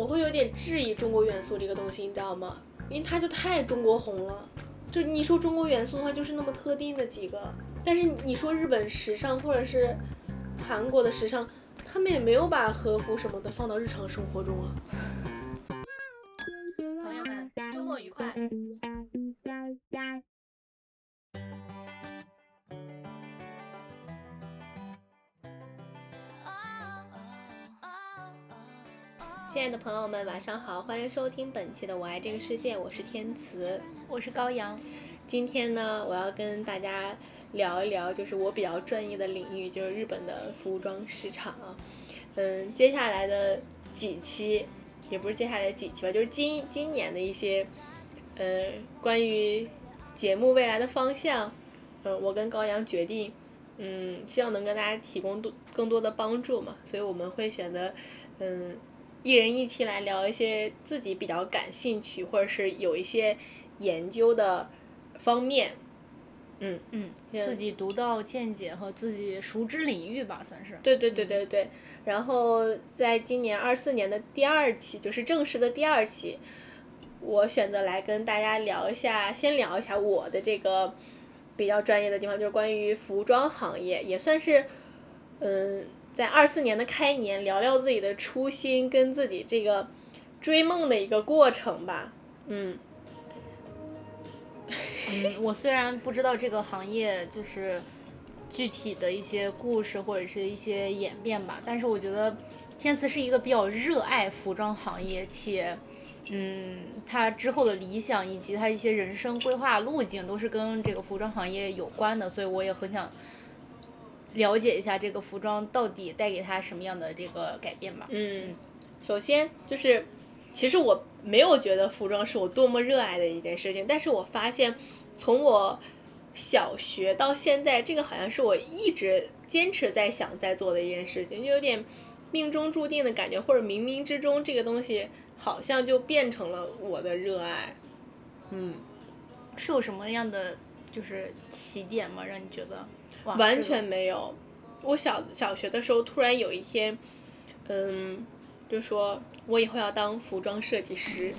我会有点质疑中国元素这个东西，你知道吗？因为它就太中国红了。就你说中国元素的话，就是那么特定的几个。但是你说日本时尚或者是韩国的时尚，他们也没有把和服什么的放到日常生活中啊。友们，晚上好，欢迎收听本期的《我爱这个世界》，我是天慈，我是高阳。今天呢，我要跟大家聊一聊，就是我比较专业的领域，就是日本的服装市场。嗯，接下来的几期，也不是接下来的几期吧，就是今今年的一些，呃，关于节目未来的方向，嗯，我跟高阳决定，嗯，希望能跟大家提供多更多的帮助嘛，所以我们会选择，嗯。一人一期来聊一些自己比较感兴趣或者是有一些研究的方面，嗯嗯，自己独到见解和自己熟知领域吧，算是。对对对对对。然后在今年二四年的第二期，就是正式的第二期，我选择来跟大家聊一下，先聊一下我的这个比较专业的地方，就是关于服装行业，也算是嗯。在二四年的开年，聊聊自己的初心跟自己这个追梦的一个过程吧。嗯，嗯，我虽然不知道这个行业就是具体的一些故事或者是一些演变吧，但是我觉得天慈是一个比较热爱服装行业，且嗯，他之后的理想以及他一些人生规划路径都是跟这个服装行业有关的，所以我也很想。了解一下这个服装到底带给他什么样的这个改变吧。嗯，首先就是，其实我没有觉得服装是我多么热爱的一件事情，但是我发现，从我小学到现在，这个好像是我一直坚持在想在做的一件事情，就有点命中注定的感觉，或者冥冥之中这个东西好像就变成了我的热爱。嗯，是有什么样的就是起点吗？让你觉得？完全没有，我小小学的时候突然有一天，嗯，就说我以后要当服装设计师。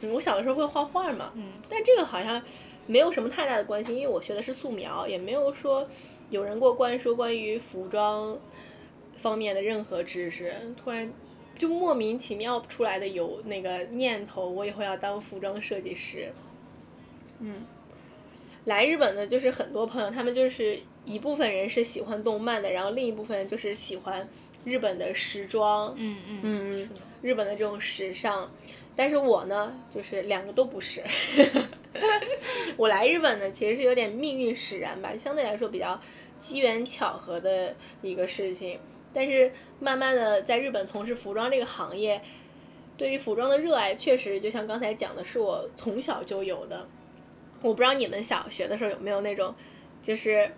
嗯，我小的时候会画画嘛，嗯，但这个好像没有什么太大的关系，因为我学的是素描，也没有说有人给我灌输关于服装方面的任何知识。突然就莫名其妙出来的有那个念头，我以后要当服装设计师。嗯，来日本的就是很多朋友，他们就是。一部分人是喜欢动漫的，然后另一部分就是喜欢日本的时装，嗯嗯嗯，日本的这种时尚。但是我呢，就是两个都不是。我来日本呢，其实是有点命运使然吧，相对来说比较机缘巧合的一个事情。但是慢慢的在日本从事服装这个行业，对于服装的热爱，确实就像刚才讲的，是我从小就有的。我不知道你们小学的时候有没有那种，就是。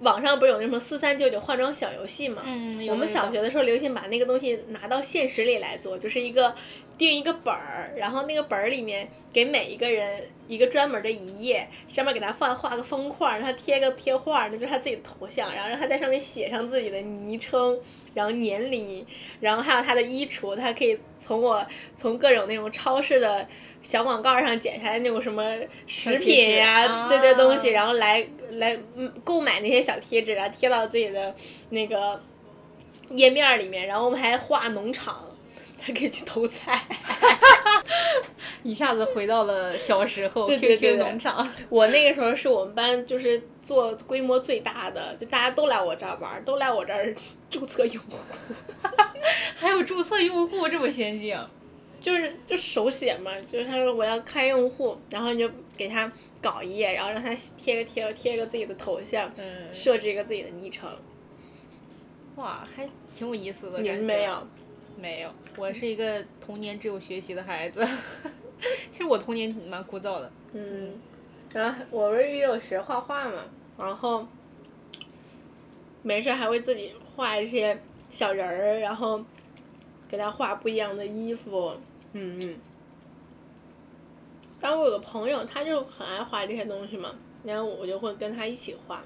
网上不是有那什么四三九九化妆小游戏嘛？嗯，我们小学的时候流行把那个东西拿到现实里来做，就是一个定一个本儿，然后那个本儿里面给每一个人一个专门的一页，上面给他画画个方块，让他贴个贴画，那就是他自己的头像，然后让他在上面写上自己的昵称，然后年龄，然后还有他的衣橱，他可以从我从各种那种超市的小广告上剪下来那种什么食品呀，对对东西，然后来。来购买那些小贴纸啊，贴到自己的那个页面里面，然后我们还画农场，还可以去偷菜，一下子回到了小时候。对对对，农场。我那个时候是我们班就是做规模最大的，就大家都来我这儿玩，都来我这儿注册用户，还有注册用户这么先进。就是就手写嘛，就是他说我要开用户，然后你就给他搞一页，然后让他贴个贴贴个自己的头像，设置一个自己的昵称。哇，还挺有意思的。你们没有？没有，我是一个童年只有学习的孩子。其实我童年蛮枯燥的。嗯。然后我不是也有学画画嘛，然后没事还会自己画一些小人儿，然后给他画不一样的衣服。嗯嗯，当我有个朋友，他就很爱画这些东西嘛，然后我就会跟他一起画。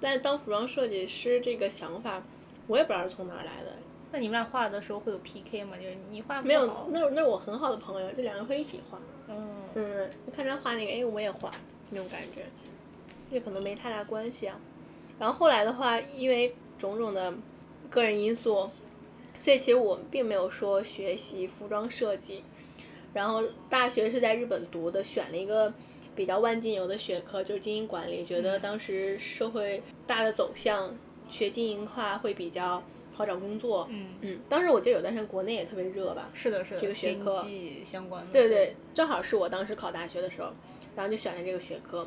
但是当服装设计师这个想法，我也不知道是从哪儿来的，那你们俩画的时候会有 PK 吗？就是你画没有，那那我很好的朋友，这两个会一起画。嗯。嗯，看他画那个，哎，我也画，那种感觉，这可能没太大关系啊。然后后来的话，因为种种的个人因素，所以其实我并没有说学习服装设计。然后大学是在日本读的，选了一个比较万金油的学科，就是经营管理，觉得当时社会大的走向，学经营化会比较好找工作。嗯嗯，当时我记得有段时间国内也特别热吧。是的，是的。这个学科。相关的。对对，正好是我当时考大学的时候，然后就选了这个学科。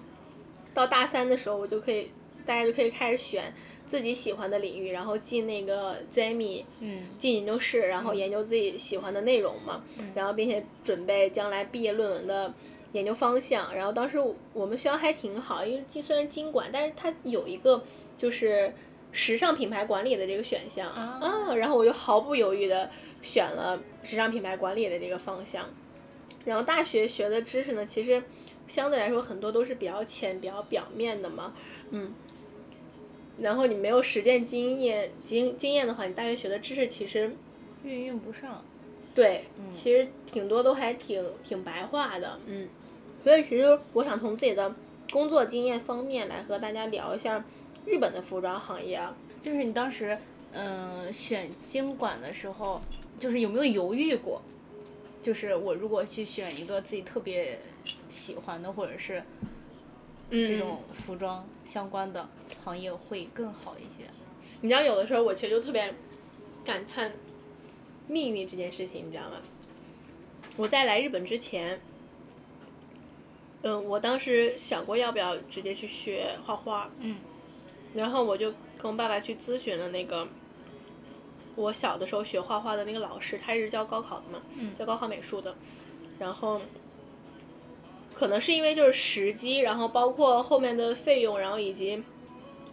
到大三的时候，我就可以，大家就可以开始选自己喜欢的领域，然后进那个 ZMI，嗯，进研究室，然后研究自己喜欢的内容嘛，然后并且准备将来毕业论文的研究方向。然后当时我们学校还挺好，因为既虽然经管，但是它有一个就是时尚品牌管理的这个选项啊，然后我就毫不犹豫的选了时尚品牌管理的这个方向。然后大学学的知识呢，其实。相对来说，很多都是比较浅、比较表面的嘛，嗯。然后你没有实践经验、经经验的话，你大学学的知识其实运用不上。对，其实挺多都还挺挺白话的，嗯。所以其实我想从自己的工作经验方面来和大家聊一下日本的服装行业啊。就是你当时嗯选经管的时候，就是有没有犹豫过？就是我如果去选一个自己特别喜欢的，或者是这种服装相关的行业会更好一些。你知道，有的时候我其实就特别感叹命运这件事情，你知道吗？我在来日本之前，嗯，我当时想过要不要直接去学画画，嗯，然后我就跟我爸爸去咨询了那个。我小的时候学画画的那个老师，他是教高考的嘛，教高考美术的，然后可能是因为就是时机，然后包括后面的费用，然后以及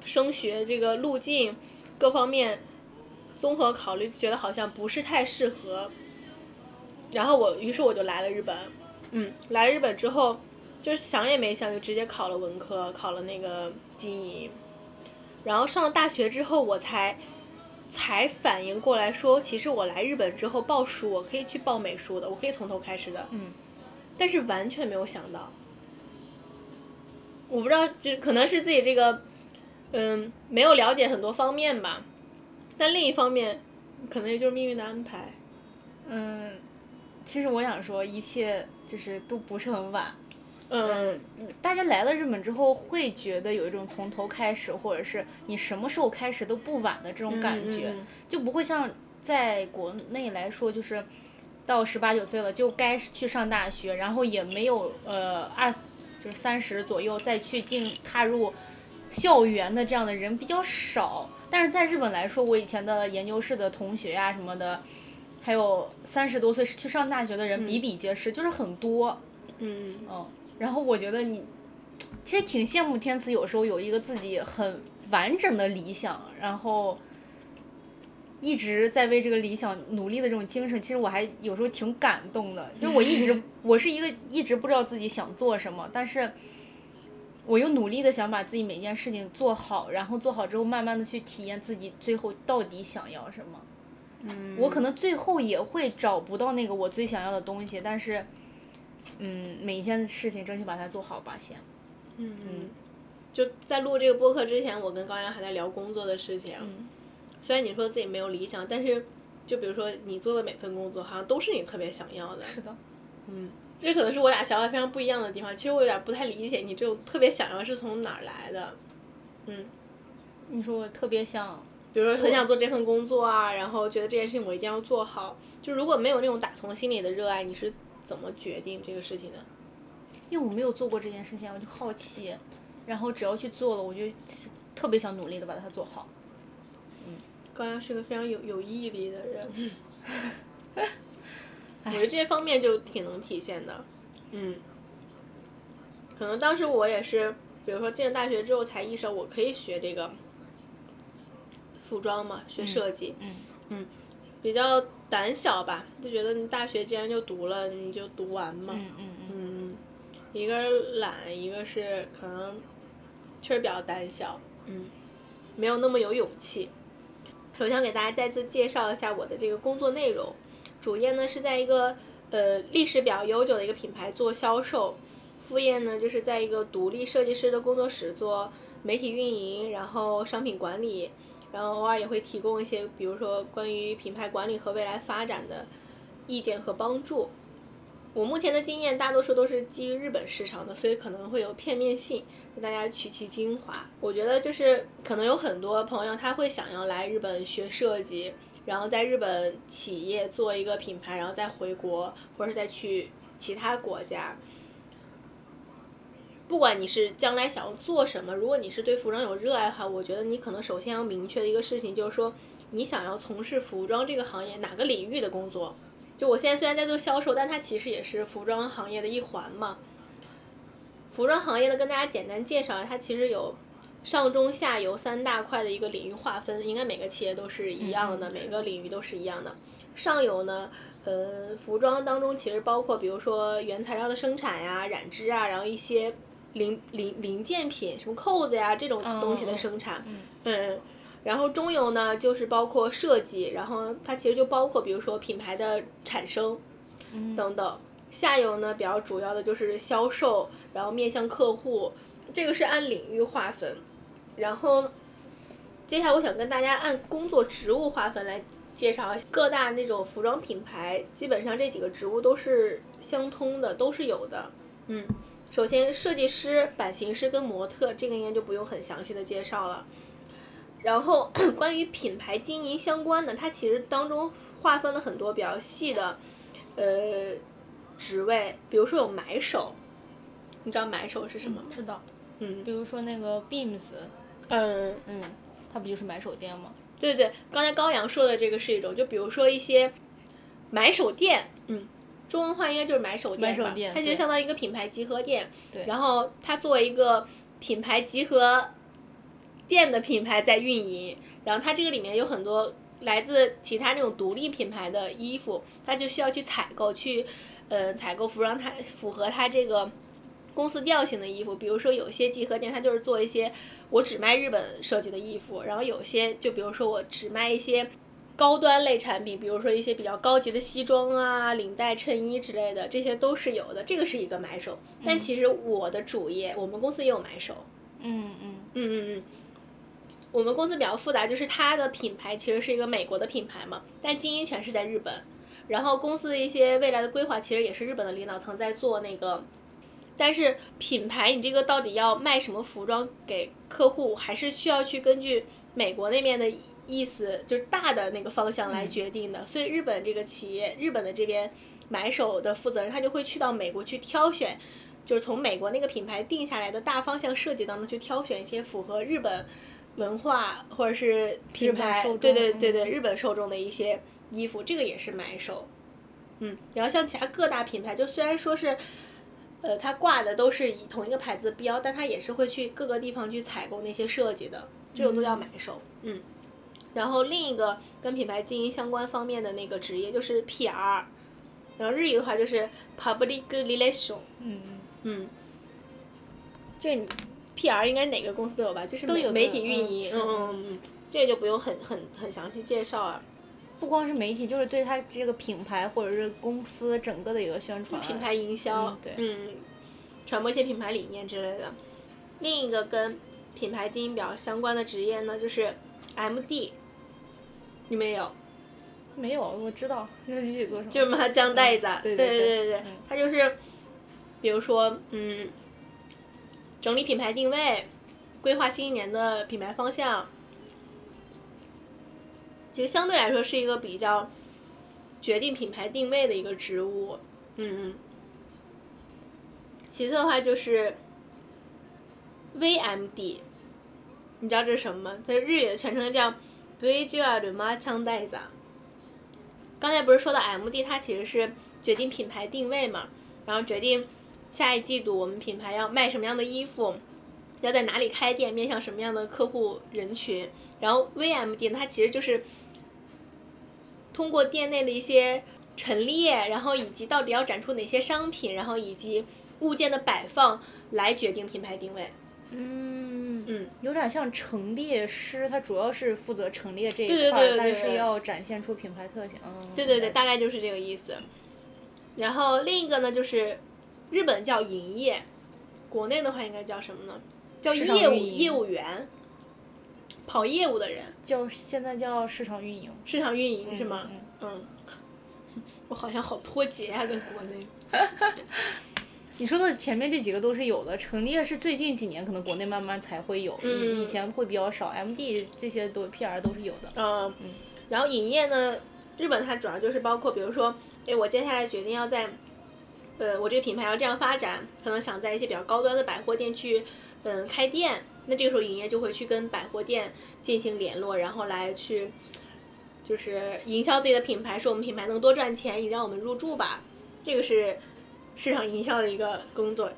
升学这个路径各方面综合考虑，觉得好像不是太适合。然后我于是我就来了日本，嗯，来日本之后就是想也没想就直接考了文科，考了那个经营，然后上了大学之后我才。才反应过来，说其实我来日本之后报书，我可以去报美术的，我可以从头开始的。嗯。但是完全没有想到，我不知道，就可能是自己这个，嗯，没有了解很多方面吧。但另一方面，可能也就是命运的安排。嗯，其实我想说，一切就是都不是很晚。嗯，大家来了日本之后会觉得有一种从头开始，或者是你什么时候开始都不晚的这种感觉，就不会像在国内来说，就是到十八九岁了就该去上大学，然后也没有呃二就是三十左右再去进踏入校园的这样的人比较少。但是在日本来说，我以前的研究室的同学呀什么的，还有三十多岁去上大学的人比比皆是，就是很多。嗯嗯。然后我觉得你，其实挺羡慕天赐，有时候有一个自己很完整的理想，然后一直在为这个理想努力的这种精神，其实我还有时候挺感动的。就我一直，我是一个一直不知道自己想做什么，但是我又努力的想把自己每件事情做好，然后做好之后，慢慢的去体验自己最后到底想要什么。嗯。我可能最后也会找不到那个我最想要的东西，但是。嗯，每一件事情争取把它做好吧，先。嗯嗯。就在录这个播客之前，我跟高阳还在聊工作的事情。嗯。虽然你说自己没有理想，但是，就比如说你做的每份工作，好像都是你特别想要的。是的。嗯。这可能是我俩想法非常不一样的地方。其实我有点不太理解你这种特别想要是从哪儿来的。嗯。你说我特别想，比如说很想做这份工作啊，然后觉得这件事情我一定要做好。就如果没有那种打从心里的热爱，你是？怎么决定这个事情的？因为我没有做过这件事情，我就好奇，然后只要去做了，我就特别想努力的把它做好。嗯，高阳是个非常有有毅力的人，我觉得这些方面就挺能体现的。嗯，可能当时我也是，比如说进了大学之后才意识到我可以学这个服装嘛，学设计。嗯嗯。比较胆小吧，就觉得你大学既然就读了，你就读完嘛。嗯嗯嗯。一个是懒，一个是可能确实比较胆小，嗯，没有那么有勇气。首先给大家再次介绍一下我的这个工作内容，主业呢是在一个呃历史比较悠久的一个品牌做销售，副业呢就是在一个独立设计师的工作室做媒体运营，然后商品管理，然后偶尔也会提供一些比如说关于品牌管理和未来发展的意见和帮助。我目前的经验大多数都是基于日本市场的，所以可能会有片面性，给大家取其精华。我觉得就是可能有很多朋友他会想要来日本学设计，然后在日本企业做一个品牌，然后再回国或者是再去其他国家。不管你是将来想要做什么，如果你是对服装有热爱的话，我觉得你可能首先要明确的一个事情就是说，你想要从事服装这个行业哪个领域的工作。就我现在虽然在做销售，但它其实也是服装行业的一环嘛。服装行业呢，跟大家简单介绍，它其实有上中下游三大块的一个领域划分，应该每个企业都是一样的，每个领域都是一样的。上游呢，呃，服装当中其实包括比如说原材料的生产呀、染织啊，然后一些零零零件品，什么扣子呀这种东西的生产，嗯。然后中游呢，就是包括设计，然后它其实就包括比如说品牌的产生，等等。下游呢，比较主要的就是销售，然后面向客户，这个是按领域划分。然后，接下来我想跟大家按工作职务划分来介绍各大那种服装品牌，基本上这几个职务都是相通的，都是有的。嗯，首先设计师、版型师跟模特，这个应该就不用很详细的介绍了。然后 关于品牌经营相关的，它其实当中划分了很多比较细的，呃，职位，比如说有买手，你知道买手是什么吗？知道。嗯。比如说那个 Beams。嗯。嗯。它不就是买手店吗？对对，刚才高阳说的这个是一种，就比如说一些买手店，嗯，中文话应该就是买手店吧？它其实相当于一个品牌集合店。对。然后它作为一个品牌集合。店的品牌在运营，然后它这个里面有很多来自其他那种独立品牌的衣服，它就需要去采购，去呃采购服装，它符合它这个公司调性的衣服。比如说有些集合店，它就是做一些我只卖日本设计的衣服，然后有些就比如说我只卖一些高端类产品，比如说一些比较高级的西装啊、领带、衬衣之类的，这些都是有的。这个是一个买手，但其实我的主业，我们公司也有买手。嗯嗯嗯嗯嗯。我们公司比较复杂，就是它的品牌其实是一个美国的品牌嘛，但经营权是在日本。然后公司的一些未来的规划其实也是日本的领导层在做那个，但是品牌你这个到底要卖什么服装给客户，还是需要去根据美国那边的意思，就是大的那个方向来决定的。所以日本这个企业，日本的这边买手的负责人，他就会去到美国去挑选，就是从美国那个品牌定下来的大方向设计当中去挑选一些符合日本。文化或者是品牌，对对对对，日本受众的一些衣服，这个也是买手。嗯，然后像其他各大品牌，就虽然说是，呃，它挂的都是以同一个牌子标，但它也是会去各个地方去采购那些设计的，这种都叫买手。嗯。然后另一个跟品牌经营相关方面的那个职业就是 PR，然后日语的话就是 Public Relation。嗯嗯。嗯。这你。P.R. 应该哪个公司都有吧，就是媒体运营，嗯嗯嗯，这个就不用很很很详细介绍了。不光是媒体，就是对他这个品牌或者是公司整个的一个宣传。品牌营销，对，嗯，传播一些品牌理念之类的。另一个跟品牌经营比较相关的职业呢，就是 M.D. 你们有？没有，我知道，那具体做什么？就是麻将袋子，对对对对对，他就是，比如说，嗯。整理品牌定位，规划新一年的品牌方向，其实相对来说是一个比较决定品牌定位的一个职务，嗯嗯。其次的话就是 VMD，你知道这是什么吗？它日语的全称叫 Visual Merchandiser。刚才不是说到 MD，它其实是决定品牌定位嘛，然后决定。下一季度我们品牌要卖什么样的衣服，要在哪里开店，面向什么样的客户人群？然后 VMD 它其实就是通过店内的一些陈列，然后以及到底要展出哪些商品，然后以及物件的摆放来决定品牌定位。嗯嗯，有点像陈列师，他主要是负责陈列这一对对块儿，但对对对是要展现出品牌特性。嗯，对对对，大概就是这个意思。然后另一个呢，就是日本叫营业，国内的话应该叫什么呢？叫业务业务员，跑业务的人，叫现在叫市场运营，市场运营是吗？嗯嗯，我好像好脱节啊，跟国内。你说的前面这几个都是有的，陈列是最近几年可能国内慢慢才会有，以嗯以前会比较少，MD 这些都 PR 都是有的。嗯，然后营业呢，日本它主要就是包括，比如说，哎，我接下来决定要在，呃，我这个品牌要这样发展，可能想在一些比较高端的百货店去，嗯，开店，那这个时候营业就会去跟百货店进行联络，然后来去，就是营销自己的品牌，说我们品牌能多赚钱，你让我们入驻吧，这个是市场营销的一个工作。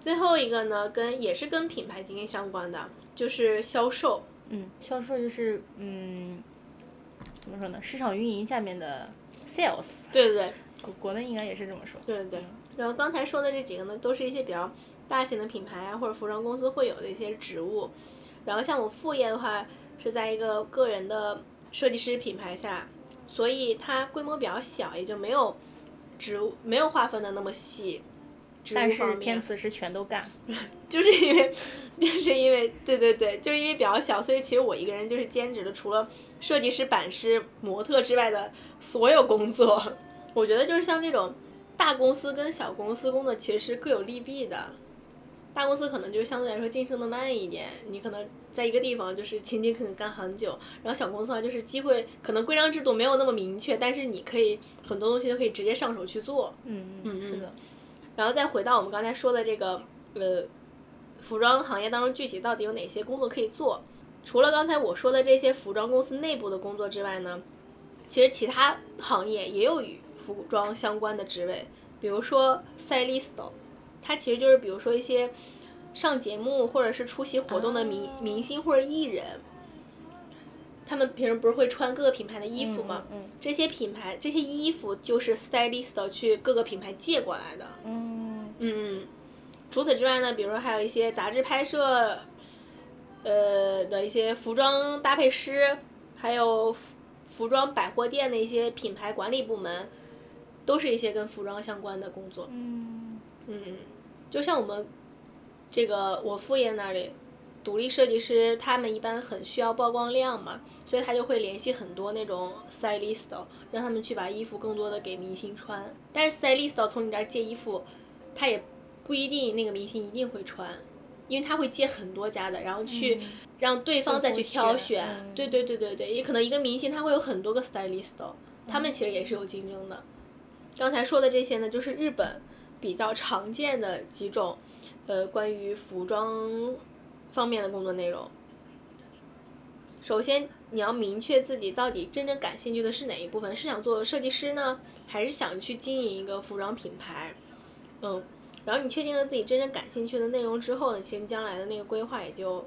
最后一个呢，跟也是跟品牌经营相关的，就是销售。嗯，销售就是嗯，怎么说呢？市场运营下面的 sales，对对对。国国内应该也是这么说。对对对，然后刚才说的这几个呢，都是一些比较大型的品牌啊，或者服装公司会有的一些职务。然后像我副业的话，是在一个个人的设计师品牌下，所以它规模比较小，也就没有职务没有划分的那么细。但是天赐是全都干。就是因为，就是因为，对对对，就是因为比较小，所以其实我一个人就是兼职的除了设计师、版师、模特之外的所有工作。我觉得就是像这种大公司跟小公司工作其实是各有利弊的。大公司可能就是相对来说晋升的慢一点，你可能在一个地方就是勤勤恳恳干很久，然后小公司的话就是机会可能规章制度没有那么明确，但是你可以很多东西都可以直接上手去做。嗯嗯，是的。然后再回到我们刚才说的这个呃，服装行业当中具体到底有哪些工作可以做？除了刚才我说的这些服装公司内部的工作之外呢，其实其他行业也有与服装相关的职位，比如说 stylist，它其实就是比如说一些上节目或者是出席活动的明、明星或者艺人。他们平时不是会穿各个品牌的衣服吗？嗯这些品牌这些衣服就是 stylist 去各个品牌借过来的。嗯嗯，除此之外呢，比如说还有一些杂志拍摄，呃的一些服装搭配师，还有服服装百货店的一些品牌管理部门，都是一些跟服装相关的工作。嗯嗯，就像我们这个我副业那里，独立设计师他们一般很需要曝光量嘛，所以他就会联系很多那种 stylist，让他们去把衣服更多的给明星穿。但是 stylist 从你这儿借衣服，他也不一定那个明星一定会穿，因为他会借很多家的，然后去让对方再去挑选。嗯对对对对对，也可能一个明星他会有很多个 stylist，他们其实也是有竞争的。刚才说的这些呢，就是日本比较常见的几种，呃，关于服装方面的工作内容。首先，你要明确自己到底真正感兴趣的是哪一部分，是想做设计师呢，还是想去经营一个服装品牌？嗯，然后你确定了自己真正感兴趣的内容之后呢，其实你将来的那个规划也就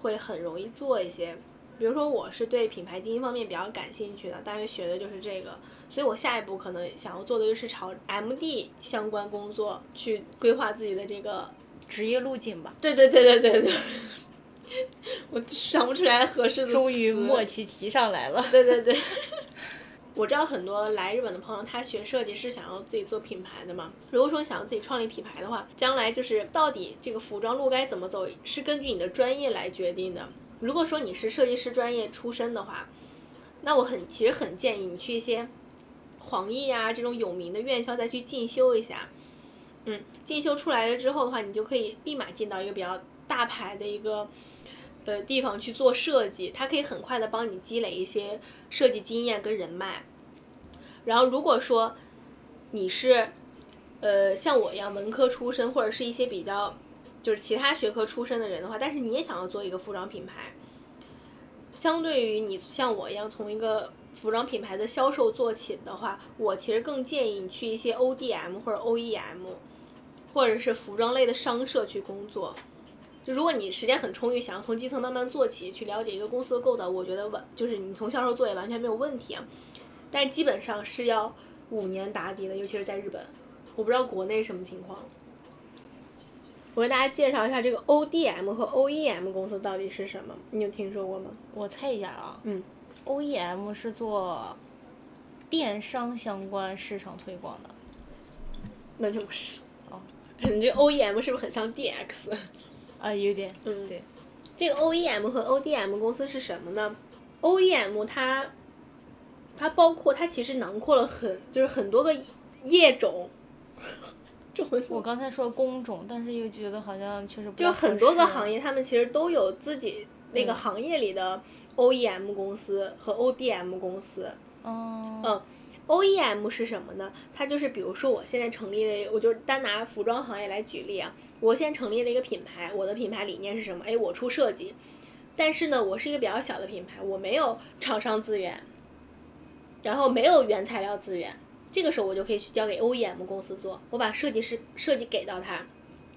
会很容易做一些。比如说，我是对品牌经营方面比较感兴趣的，大学学的就是这个，所以我下一步可能想要做的就是朝 MD 相关工作去规划自己的这个。职业路径吧。对对对对对对，我想不出来合适的。终于默契提上来了。对对对。我知道很多来日本的朋友，他学设计是想要自己做品牌的嘛。如果说你想要自己创立品牌的话，将来就是到底这个服装路该怎么走，是根据你的专业来决定的。如果说你是设计师专业出身的话，那我很其实很建议你去一些黄奕啊这种有名的院校再去进修一下。嗯，进修出来了之后的话，你就可以立马进到一个比较大牌的一个呃地方去做设计，它可以很快的帮你积累一些设计经验跟人脉。然后如果说你是呃像我一样文科出身，或者是一些比较就是其他学科出身的人的话，但是你也想要做一个服装品牌，相对于你像我一样从一个服装品牌的销售做起的话，我其实更建议你去一些 ODM 或者 OEM，或者是服装类的商社去工作。就如果你时间很充裕，想要从基层慢慢做起，去了解一个公司的构造，我觉得完就是你从销售做也完全没有问题啊。但基本上是要五年打底的，尤其是在日本，我不知道国内什么情况。我跟大家介绍一下这个 ODM 和 OEM 公司到底是什么，你有听说过吗？我猜一下啊。嗯。OEM 是做电商相关市场推广的。完全不是。哦。你这 OEM 是不是很像 DX？啊，有点。嗯。对。这个 OEM 和 ODM 公司是什么呢？OEM 它，它包括它其实囊括了很就是很多个业种。我刚才说工种，但是又觉得好像确实不就很多个行业，他们其实都有自己那个行业里的 OEM 公司和 ODM 公司。哦。嗯，OEM 是什么呢？它就是比如说我现在成立了，我就单拿服装行业来举例啊。我现在成立了一个品牌，我的品牌理念是什么？哎，我出设计，但是呢，我是一个比较小的品牌，我没有厂商资源，然后没有原材料资源。这个时候我就可以去交给 OEM 公司做，我把设计师设计给到他，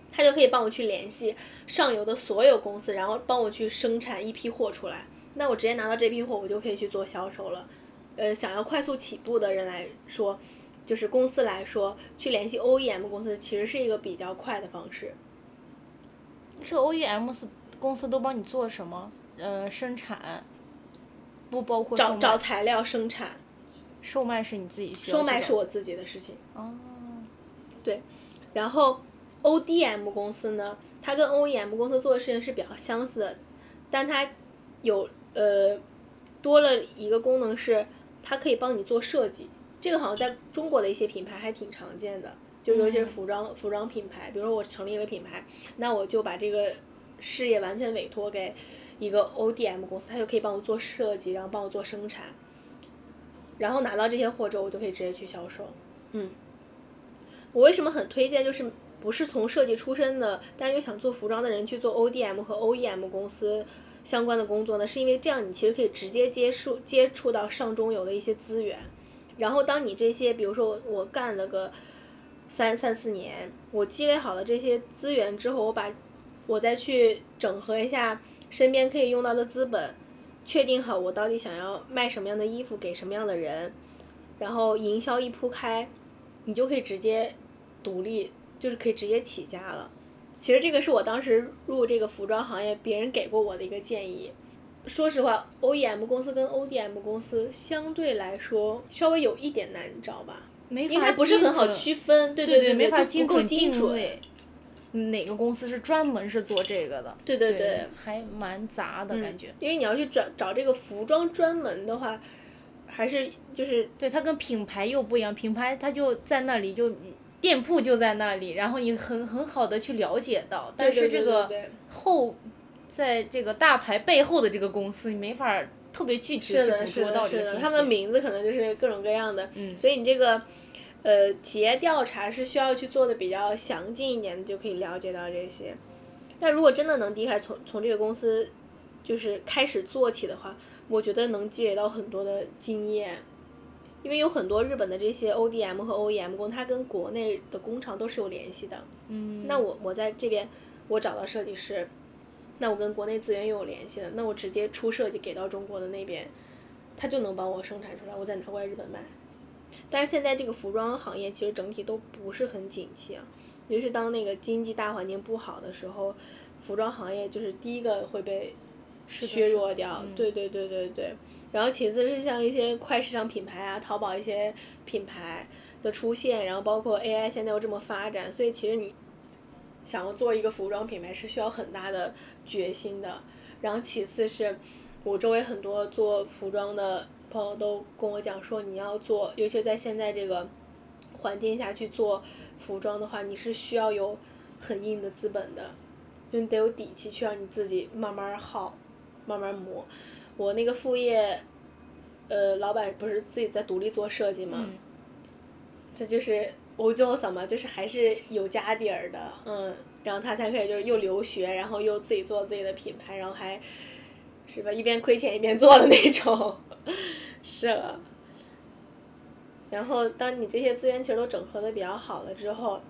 他就可以帮我去联系上游的所有公司，然后帮我去生产一批货出来。那我直接拿到这批货，我就可以去做销售了。呃，想要快速起步的人来说，就是公司来说，去联系 OEM 公司其实是一个比较快的方式。这 OEM 公司都帮你做什么？呃，生产，不包括找找材料生产。售卖是你自己需要。售卖是我自己的事情。哦。对，然后 ODM 公司呢，它跟 OEM 公司做的事情是比较相似的，但它有呃多了一个功能是，它可以帮你做设计。这个好像在中国的一些品牌还挺常见的，就尤其是服装服装品牌，比如说我成立了品牌，那我就把这个事业完全委托给一个 ODM 公司，它就可以帮我做设计，然后帮我做生产。然后拿到这些货之后，我就可以直接去销售。嗯，我为什么很推荐就是不是从设计出身的，但又想做服装的人去做 ODM 和 OEM 公司相关的工作呢？是因为这样你其实可以直接接触接触到上中游的一些资源。然后当你这些，比如说我干了个三三四年，我积累好了这些资源之后，我把我再去整合一下身边可以用到的资本。确定好我到底想要卖什么样的衣服给什么样的人，然后营销一铺开，你就可以直接独立，就是可以直接起家了。其实这个是我当时入这个服装行业别人给过我的一个建议。说实话，OEM 公司跟 ODM 公司相对来说稍微有一点难找吧，因为它不是很好区分，对对对，没法精准定位。哪个公司是专门是做这个的？对对对，还蛮杂的感觉。因为你要去找找这个服装专门的话，还是就是对它跟品牌又不一样，品牌它就在那里，就店铺就在那里，然后你很很好的去了解到。但是这个后，在这个大牌背后的这个公司，你没法特别具体的去捕捉到这些他们的名字可能就是各种各样的，嗯，所以你这个。呃，企业调查是需要去做的比较详尽一点，就可以了解到这些。但如果真的能第一开始从从这个公司，就是开始做起的话，我觉得能积累到很多的经验，因为有很多日本的这些 ODM 和 OEM 工，它跟国内的工厂都是有联系的。嗯。那我我在这边，我找到设计师，那我跟国内资源又有联系的，那我直接出设计给到中国的那边，他就能帮我生产出来，我再拿过来日本卖。但是现在这个服装行业其实整体都不是很景气啊，尤其是当那个经济大环境不好的时候，服装行业就是第一个会被削弱掉。对对对对对。然后其次是像一些快时尚品牌啊，淘宝一些品牌的出现，然后包括 AI 现在又这么发展，所以其实你想要做一个服装品牌是需要很大的决心的。然后其次是我周围很多做服装的。朋友都跟我讲说，你要做，尤其是在现在这个环境下去做服装的话，你是需要有很硬的资本的，就你得有底气，去让你自己慢慢耗，慢慢磨。我那个副业，呃，老板不是自己在独立做设计嘛？他就是我就什么，就是还是有家底儿的，嗯，然后他才可以就是又留学，然后又自己做自己的品牌，然后还，是吧？一边亏钱一边做的那种。是了，然后当你这些资源其实都整合的比较好了之后，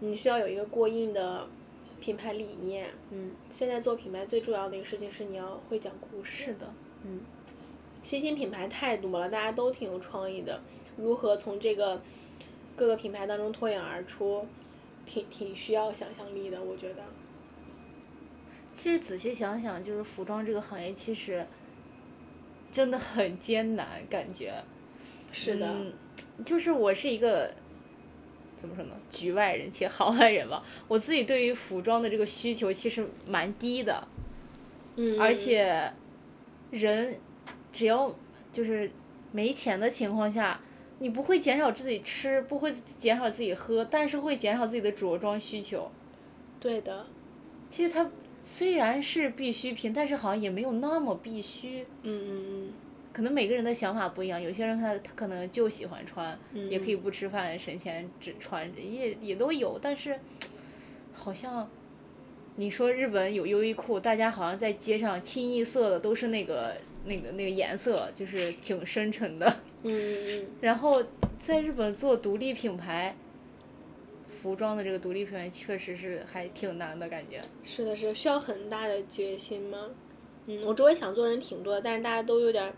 你需要有一个过硬的品牌理念。嗯，现在做品牌最重要的一个事情是你要会讲故事。是的。嗯，新兴品牌太多了，大家都挺有创意的。如何从这个各个品牌当中脱颖而出？挺挺需要想象力的，我觉得。其实仔细想想，就是服装这个行业，其实真的很艰难，感觉。是的。嗯，就是我是一个怎么说呢，局外人且行外人吧。我自己对于服装的这个需求其实蛮低的。嗯。而且，人只要就是没钱的情况下，你不会减少自己吃，不会减少自己喝，但是会减少自己的着装需求。对的。其实它。虽然是必需品，但是好像也没有那么必须。嗯嗯嗯。可能每个人的想法不一样，有些人他他可能就喜欢穿，也可以不吃饭省钱只穿，也也都有。但是，好像，你说日本有优衣库，大家好像在街上清一色的都是那个那个那个颜色，就是挺深沉的。嗯嗯嗯。然后在日本做独立品牌。服装的这个独立品牌确实是还挺难的感觉。是的，是需要很大的决心吗。嗯，我周围想做的人挺多的，但是大家都有点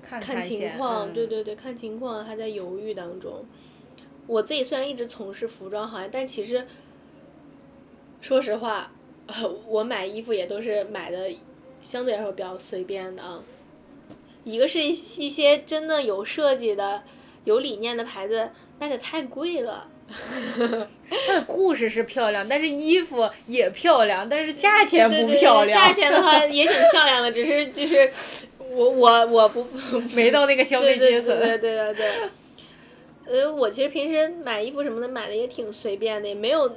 看情况，对对对，看情况还在犹豫当中。我自己虽然一直从事服装行业，但其实说实话，我买衣服也都是买的相对来说比较随便的啊。一个是一些真的有设计的、有理念的牌子，卖的太贵了。它的故事是漂亮，但是衣服也漂亮，但是价钱不漂亮。价钱的话 也挺漂亮的，只是就是 我我我不没到那个消费阶层。对对对对对。呃，我其实平时买衣服什么的买的也挺随便的，也没有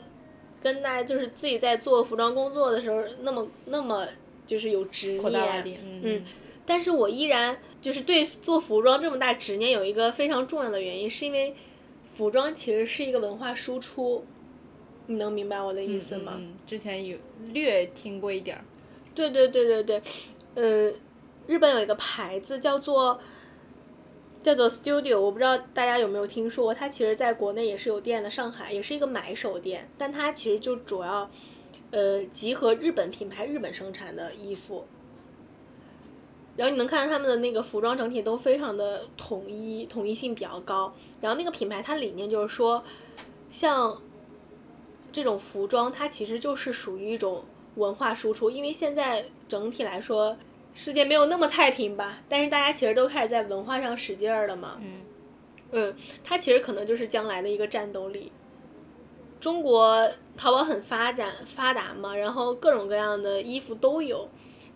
跟大家就是自己在做服装工作的时候那么那么就是有执念。嗯。但是我依然就是对做服装这么大执念有一个非常重要的原因，是因为。服装其实是一个文化输出，你能明白我的意思吗？嗯，之前有略听过一点儿。对对对对对，呃，日本有一个牌子叫做叫做 Studio，我不知道大家有没有听说过，它其实在国内也是有店的，上海也是一个买手店，但它其实就主要呃集合日本品牌、日本生产的衣服。然后你能看到他们的那个服装整体都非常的统一，统一性比较高。然后那个品牌它理念就是说，像这种服装它其实就是属于一种文化输出，因为现在整体来说世界没有那么太平吧，但是大家其实都开始在文化上使劲儿了嘛。嗯。嗯，它其实可能就是将来的一个战斗力。中国淘宝很发展发达嘛，然后各种各样的衣服都有。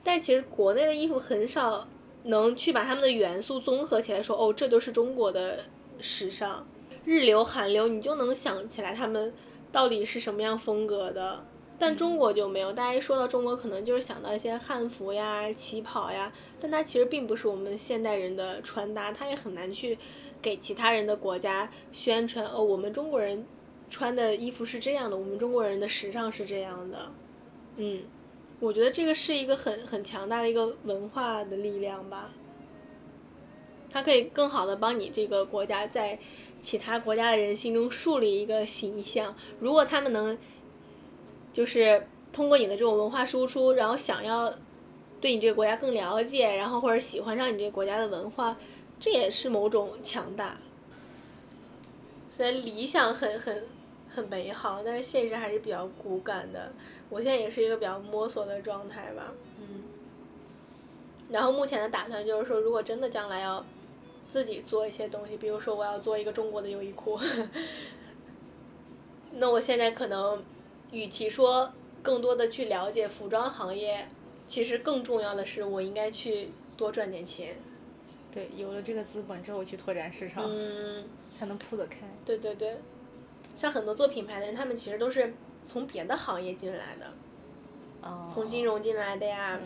但其实国内的衣服很少能去把他们的元素综合起来，说哦，这就是中国的时尚，日流、韩流，你就能想起来他们到底是什么样风格的。但中国就没有，大家一说到中国，可能就是想到一些汉服呀、旗袍呀，但它其实并不是我们现代人的穿搭，它也很难去给其他人的国家宣传哦，我们中国人穿的衣服是这样的，我们中国人的时尚是这样的，嗯。我觉得这个是一个很很强大的一个文化的力量吧，它可以更好的帮你这个国家在其他国家的人心中树立一个形象。如果他们能，就是通过你的这种文化输出，然后想要对你这个国家更了解，然后或者喜欢上你这个国家的文化，这也是某种强大。虽然理想很很很美好，但是现实还是比较骨感的。我现在也是一个比较摸索的状态吧，嗯，然后目前的打算就是说，如果真的将来要自己做一些东西，比如说我要做一个中国的优衣库，那我现在可能与其说更多的去了解服装行业，其实更重要的是我应该去多赚点钱。对，有了这个资本之后去拓展市场，才能铺得开。对对对，像很多做品牌的人，他们其实都是。从别的行业进来的，从金融进来的呀，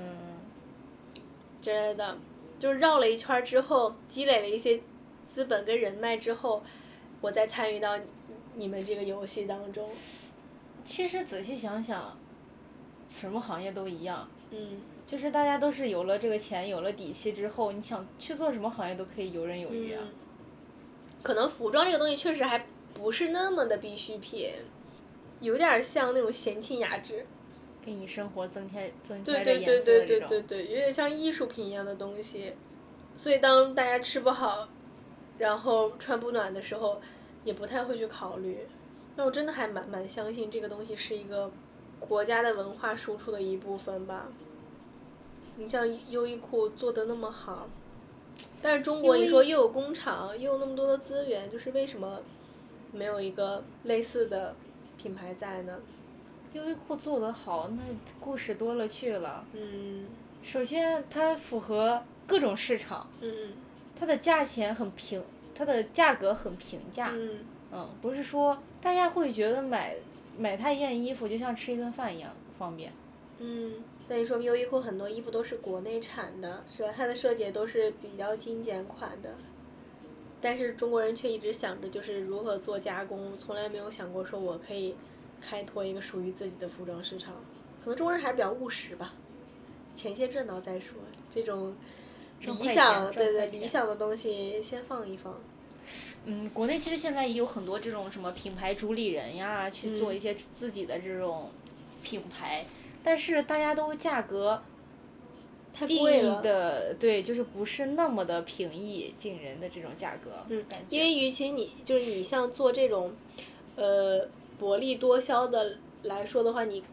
之类的，就是绕了一圈之后，积累了一些资本跟人脉之后，我再参与到你们这个游戏当中。其实仔细想想，什么行业都一样。嗯。就是大家都是有了这个钱，有了底气之后，你想去做什么行业都可以游刃有余啊。可能服装这个东西确实还不是那么的必需品。有点像那种闲情雅致，给你生活增添增添点颜色对对对对对对，有点像艺术品一样的东西。所以当大家吃不好，然后穿不暖的时候，也不太会去考虑。那我真的还蛮蛮相信这个东西是一个国家的文化输出的一部分吧。你像优衣库做的那么好，但是中国你说又有工厂，又有那么多的资源，就是为什么没有一个类似的品牌在呢？优衣库做得好，那故事多了去了。嗯首先，它符合各种市场，嗯它的价钱很平，它的价格很平价。嗯嗯，不是说大家会觉得买买它一件衣服就像吃一顿饭一样方便。嗯，那你说优衣库很多衣服都是国内产的，是吧？它的设计都是比较精简款的，但是中国人却一直想着就是如何做加工，从来没有想过说我可以开拓一个属于自己的服装市场。可能中国人还是比较务实吧，钱先赚到再说。这种理想，对对，理想的东西先放一放。嗯，国内其实现在也有很多这种什么品牌主理人呀，去做嗯一些自己的这种品牌，但是大家都价格太贵了。的，对，就是不是那么的平易近人的这种价格，嗯。因为与其你就是你像做这种，呃，薄利多销的来说的话，你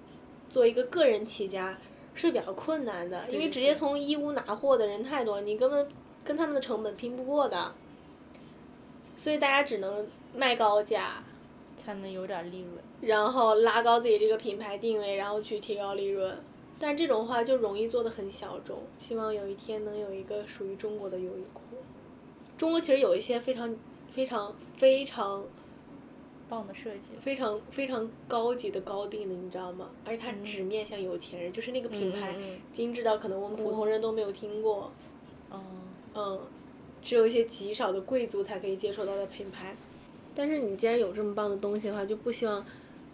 做一个个人起家是比较困难的，因为直接从义乌拿货的人太多，你根本跟他们的成本拼不过的，所以大家只能卖高价，才能有点利润。然后拉高自己这个品牌定位，然后去提高利润。但这种话就容易做的很小众，希望有一天能有一个属于中国的优衣库。中国其实有一些非常非常非常棒的设计，非常非常高级的高定的，你知道吗？而且它只面向有钱人，就是那个品牌精致到可能我们普通人都没有听过，嗯，嗯，只有一些极少的贵族才可以接触到的品牌。但是你既然有这么棒的东西的话，就不希望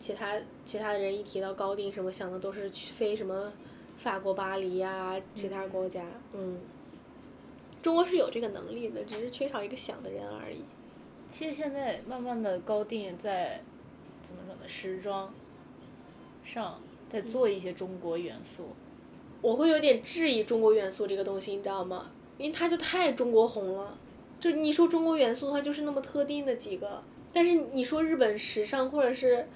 其他其他的人一提到高定什么想的都是去飞什么法国巴黎呀、其他国家，嗯。中国是有这个能力的，只是缺少一个想的人而已。其实现在慢慢的高定在怎么说呢，时装上在做一些中国元素。我会有点质疑中国元素这个东西，你知道吗？因为它就太中国红了。就你说中国元素的话，就是那么特定的几个。但是你说日本时尚或者是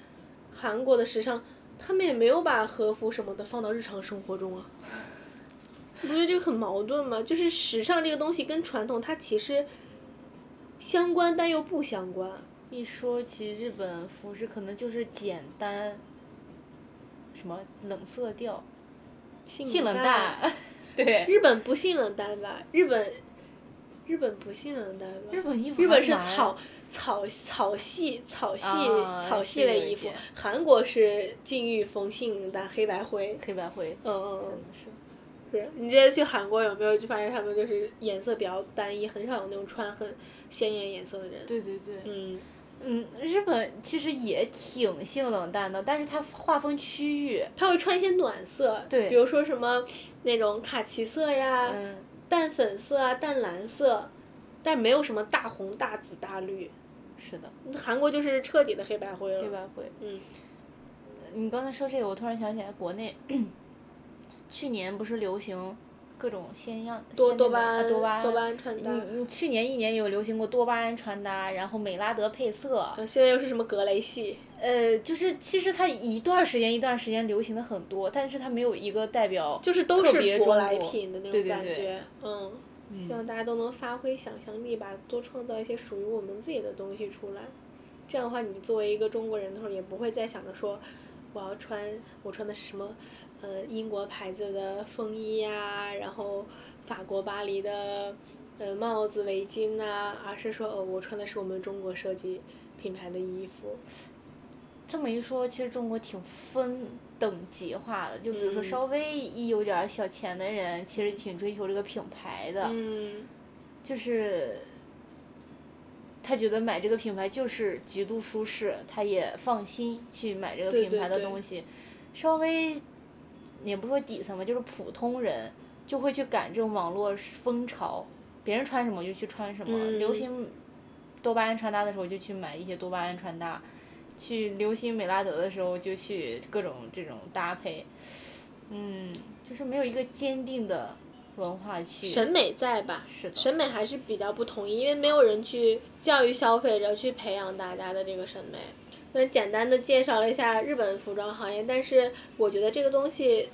韩国的时尚，他们也没有把和服什么的放到日常生活中啊。你 不觉得这个很矛盾吗？就是时尚这个东西跟传统，它其实相关但又不相关。一说起日本服饰，可能就是简单，什么冷色调、性性冷淡。对。日本不性冷淡吧？日本，日本不性冷淡吧？日本衣服日本是草草草系草系、啊草系类衣服，韩国是禁欲风性冷淡黑白灰。黑白灰，嗯嗯嗯，是。是你之前去韩国有没有就发现他们就是颜色比较单一，很少有那种穿很鲜艳颜色的人。对对对。嗯，嗯，日本其实也挺性冷淡的，但是它划分区域，他会穿一些暖色，对比如说什么那种卡其色呀、嗯，淡粉色啊、淡蓝色，但没有什么大红、大紫、大绿。是的，韩国就是彻底的黑白灰了。黑白灰。嗯你刚才说这个，我突然想起来，国内 去年不是流行各种鲜样多鲜艳的多巴胺啊多巴胺多巴胺穿搭你你去年一年有流行过多巴胺穿搭，然后美拉德配色，嗯，现在又是什么格雷系？呃，就是其实它一段时间一段时间流行的很多，但是它没有一个代表，就是都是舶来品的那对对对种感觉。嗯，希望大家都能发挥想象力吧，多创造一些属于我们自己的东西出来。这样的话，你作为一个中国人的时候，也不会再想着说，我要穿我穿的是什么，呃，英国牌子的风衣呀、然后法国巴黎的，呃，帽子、围巾呐、而是说，哦，我穿的是我们中国设计品牌的衣服。这么一说，其实中国挺分等级化的，就比如说嗯稍微一有点小钱的人，其实挺追求这个品牌的，嗯就是他觉得买这个品牌就是极度舒适，他也放心去买这个品牌的对对对东西。稍微也不说底层吧，就是普通人就会去赶这种网络风潮，别人穿什么就去穿什么。嗯流行多巴胺穿搭的时候就去买一些多巴胺穿搭，去流行美拉德的时候就去各种这种搭配。嗯，就是没有一个坚定的文化去。审美在吧？是的审美还是比较不统一，因为没有人去教育消费者去培养大家的这个审美。很简单的介绍了一下日本服装行业，但是我觉得这个东西，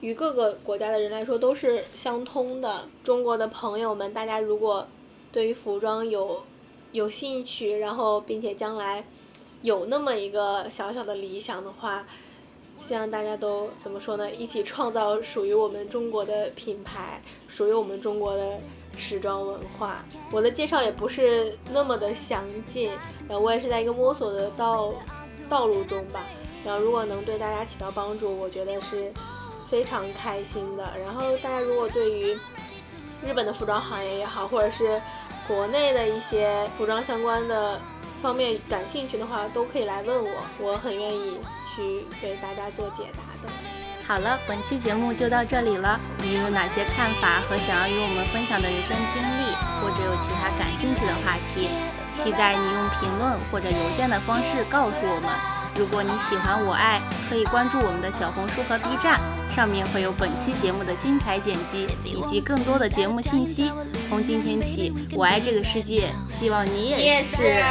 与各个国家的人来说都是相通的。中国的朋友们，大家如果对于服装有有兴趣，然后并且将来有那么一个小小的理想的话，希望大家都怎么说呢？一起创造属于我们中国的品牌，属于我们中国的时装文化。我的介绍也不是那么的详尽，然后我也是在一个摸索的道道路中吧。然后如果能对大家起到帮助，我觉得是非常开心的。然后大家如果对于日本的服装行业也好，或者是国内的一些服装相关的方面感兴趣的话，都可以来问我，我很愿意。去给大家做解答的。好了，本期节目就到这里了。你有哪些看法和想要与我们分享的人生经历，或者有其他感兴趣的话题，期待你用评论或者邮件的方式告诉我们。如果你喜欢我爱，可以关注我们的小红书和 B 站，上面会有本期节目的精彩剪辑以及更多的节目信息。从今天起，我爱这个世界，希望你也是。